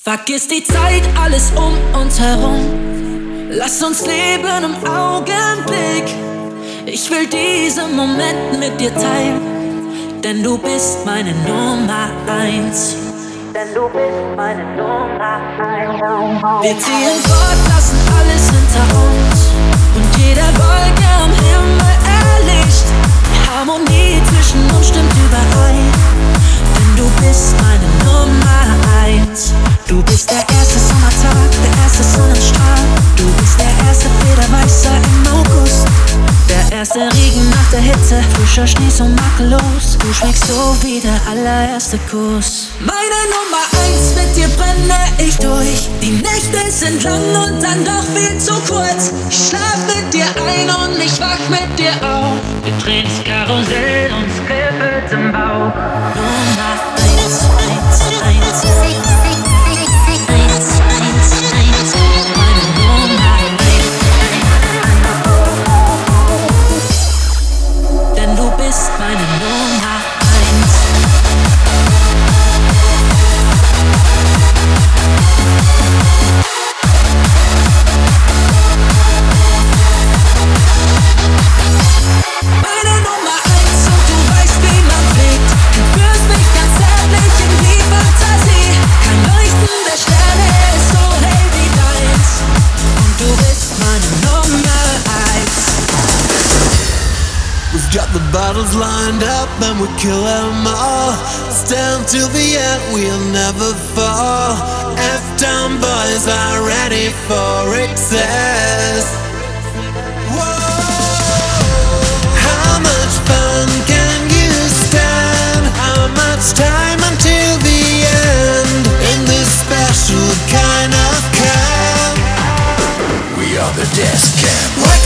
Vergiss die Zeit, alles um uns herum. Lass uns leben im Augenblick. Ich will diesen Moment mit dir teilen, denn du bist meine Nummer eins. Denn du bist meine Nummer eins. Wir ziehen fort, lassen alles hinter uns und jede Wolke am Himmel erlischt. Die Harmonie zwischen uns stimmt überein, du bist meine Nummer eins. Du bist der erste Sommertag, der erste Sonnenstrahl. Der Hitze, frischer Schnee so makellos. Du schmeckst so wie der allererste Kuss. Meine Nummer eins, mit dir brenne ich durch. Die Nächte sind lang und dann doch viel zu kurz. Ich schlaf mit dir ein und ich wach mit dir auf. Wir drehen das Karussell und kribbelt im Bauch. Nummer up and we kill them all. Stand till the end, we'll never fall. F-Town boys are ready for excess. How much fun can you stand? How much time until the end? In this special kind of camp. We are the death camp.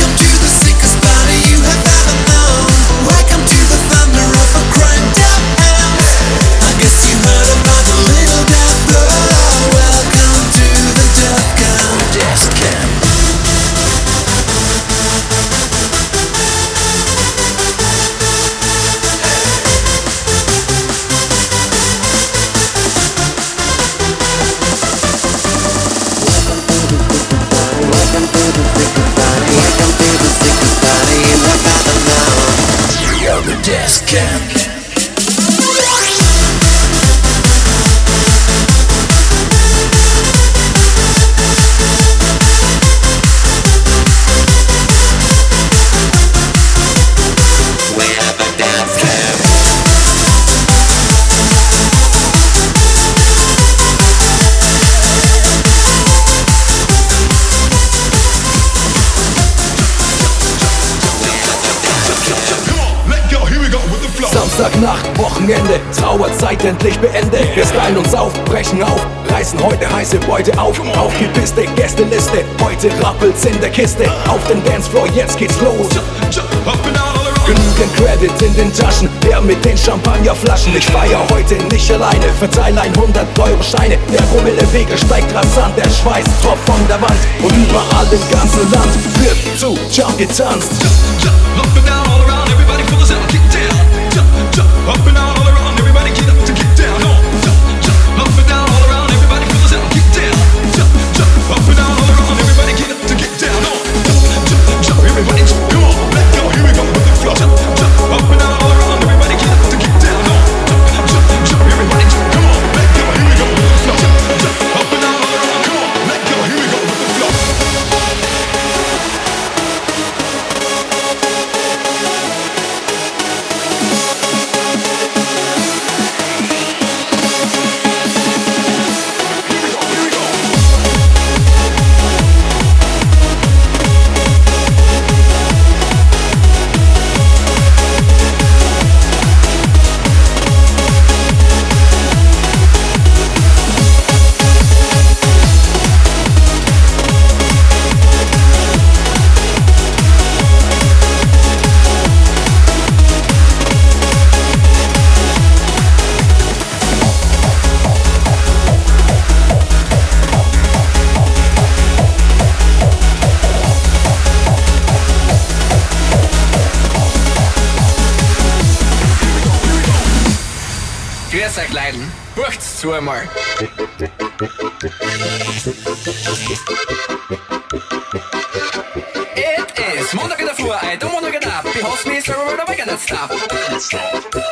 Trauerzeit endlich beendet. Wir stylen uns auf, brechen auf, reißen heute heiße Beute auf. Auf die Piste, Gästeliste, heute rappelt's in der Kiste. Auf den Dancefloor, jetzt geht's los. Genügend Credit in den Taschen, der mit den Champagnerflaschen. Ich feier heute nicht alleine, verteile 100 Euro Scheine. Der Promillewege steigt rasant, der Schweiß tropft von der Wand. Und überall im ganzen Land wird zu Jump getanzt. Grüß euch Leiden, hurcht's zu einmal. is Montag in der Flur, I don't wanna get up. Behold me, so we're the that stuff. Over,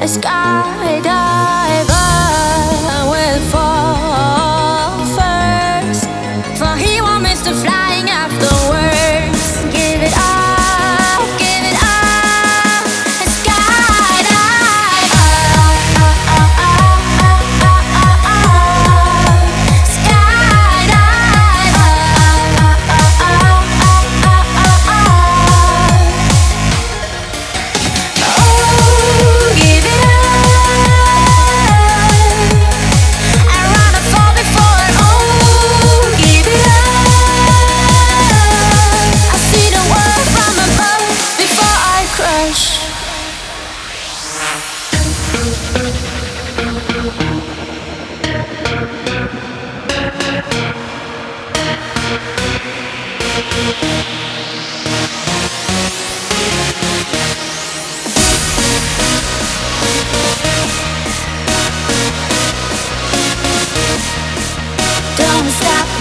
A skydiver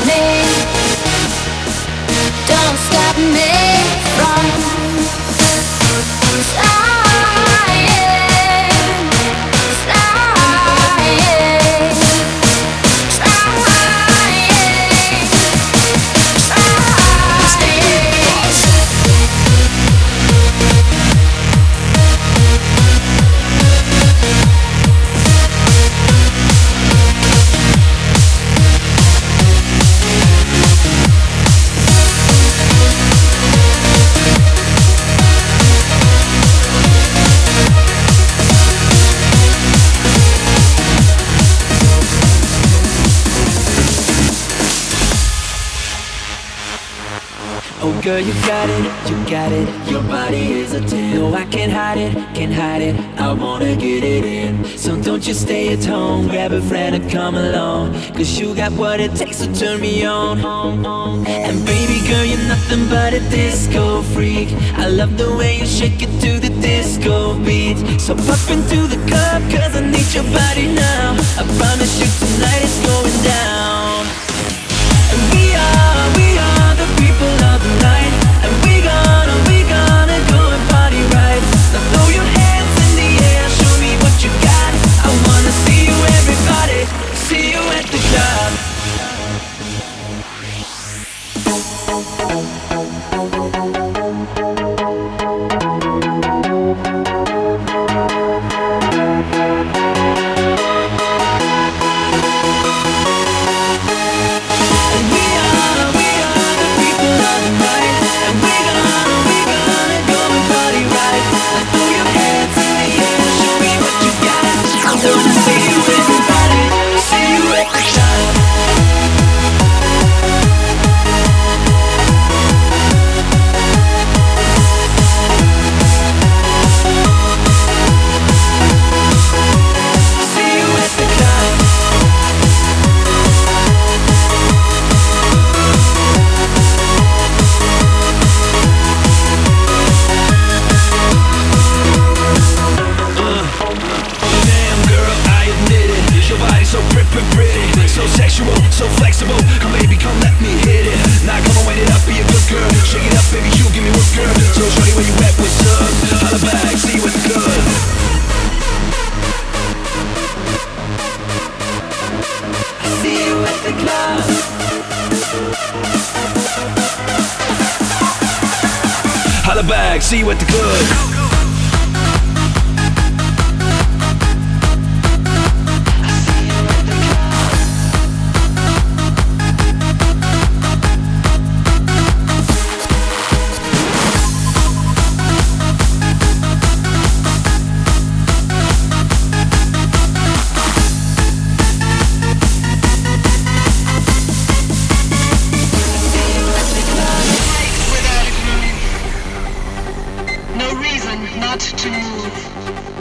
me. Girl, you got it, you got it. Your body is a 10. No, I can't hide it, can't hide it. I wanna get it in. So don't you stay at home, grab a friend and come along. Cause you got what it takes to turn me on. And baby girl, you're nothing but a disco freak. I love the way you shake it to the disco beat. So pop into the club, cause I need your body now. I promise you tonight it's going down. And we are, we are the people of the Holla back, see you at the club. No reason not to move.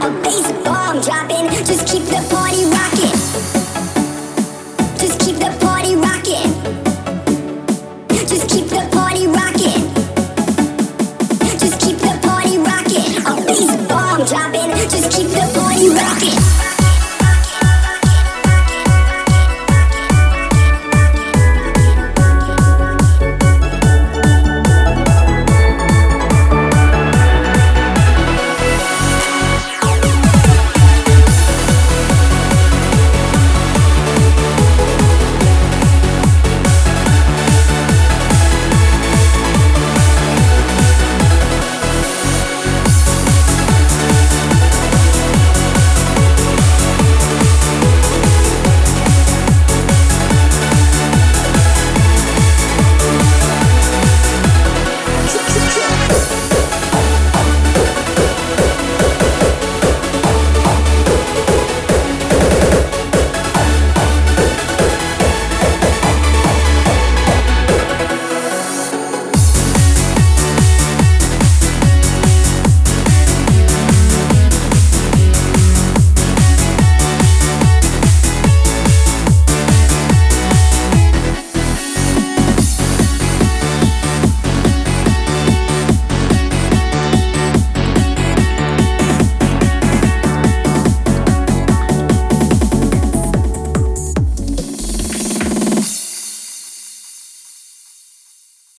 a bass bomb dropping. Just keep the party rocking.